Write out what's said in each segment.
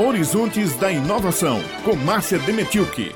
Horizontes da Inovação, com Márcia Demetilke.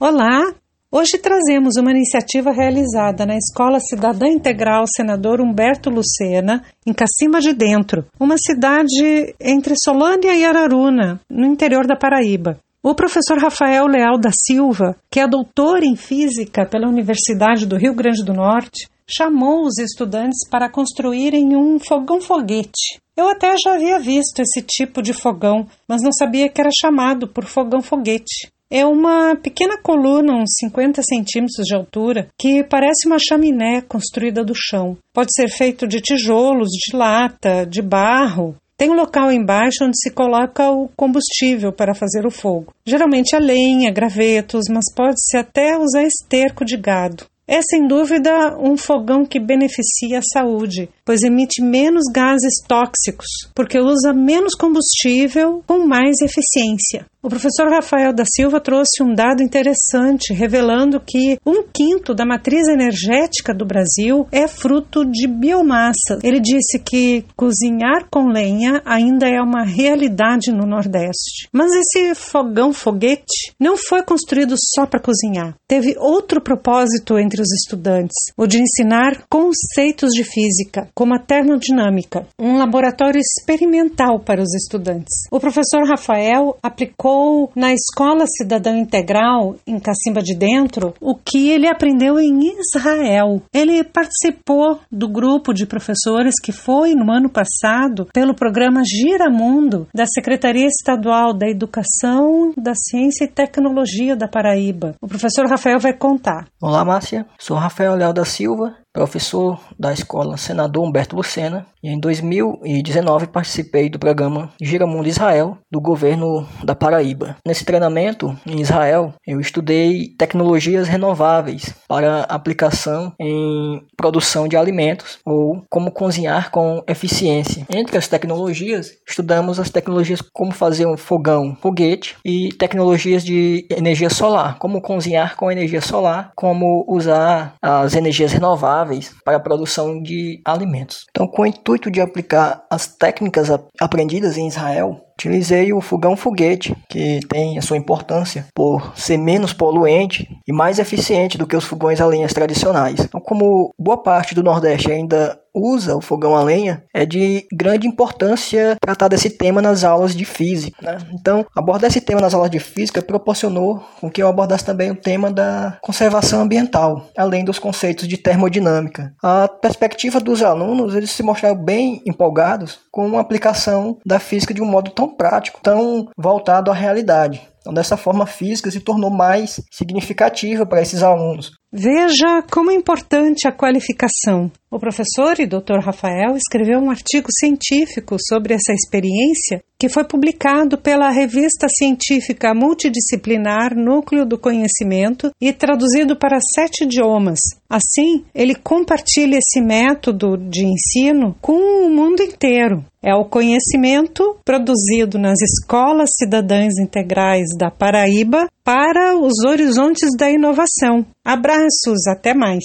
Olá! Hoje trazemos uma iniciativa realizada na Escola Cidadã Integral Senador Humberto Lucena, em Cacima de Dentro, uma cidade entre Solânia e Araruna, no interior da Paraíba. O professor Rafael Leal da Silva, que é doutor em física pela Universidade do Rio Grande do Norte, chamou os estudantes para construírem um fogão-foguete. Eu até já havia visto esse tipo de fogão, mas não sabia que era chamado por fogão-foguete. É uma pequena coluna, uns 50 centímetros de altura, que parece uma chaminé construída do chão. Pode ser feito de tijolos, de lata, de barro. Tem um local embaixo onde se coloca o combustível para fazer o fogo. Geralmente a lenha, gravetos, mas pode-se até usar esterco de gado. É sem dúvida um fogão que beneficia a saúde, pois emite menos gases tóxicos, porque usa menos combustível com mais eficiência. O professor Rafael da Silva trouxe um dado interessante, revelando que um quinto da matriz energética do Brasil é fruto de biomassa. Ele disse que cozinhar com lenha ainda é uma realidade no Nordeste. Mas esse fogão-foguete não foi construído só para cozinhar. Teve outro propósito entre os estudantes, o de ensinar conceitos de física, como a termodinâmica, um laboratório experimental para os estudantes. O professor Rafael aplicou aplicou na Escola Cidadão Integral, em Cacimba de Dentro, o que ele aprendeu em Israel. Ele participou do grupo de professores que foi, no ano passado, pelo programa Gira Mundo da Secretaria Estadual da Educação, da Ciência e Tecnologia da Paraíba. O professor Rafael vai contar. Olá, Márcia. Sou Rafael Léo da Silva, professor da escola Senador Humberto Lucena, e em 2019 participei do programa Giramundo Israel do governo da Paraíba. Nesse treinamento em Israel, eu estudei tecnologias renováveis para aplicação em produção de alimentos ou como cozinhar com eficiência. Entre as tecnologias, estudamos as tecnologias como fazer um fogão, foguete e tecnologias de energia solar, como cozinhar com energia solar, como usar as energias renováveis para a produção de alimentos. Então, com o intuito de aplicar as técnicas aprendidas em Israel, utilizei o fogão foguete, que tem a sua importância por ser menos poluente e mais eficiente do que os fogões a lenhas tradicionais. Então, como boa parte do Nordeste ainda usa o fogão a lenha, é de grande importância tratar desse tema nas aulas de física. Né? Então, abordar esse tema nas aulas de física proporcionou com que eu abordasse também o tema da conservação ambiental, além dos conceitos de termodinâmica. A perspectiva dos alunos, eles se mostraram bem empolgados com a aplicação da física de um modo tão prático, tão voltado à realidade. Então, dessa forma, a física se tornou mais significativa para esses alunos. Veja como é importante a qualificação. O professor e Dr. Rafael escreveu um artigo científico sobre essa experiência que foi publicado pela revista científica multidisciplinar Núcleo do Conhecimento e traduzido para sete idiomas. Assim, ele compartilha esse método de ensino com o mundo inteiro. É o conhecimento produzido nas escolas cidadãs integrais da Paraíba para os horizontes da inovação. Abraços, até mais!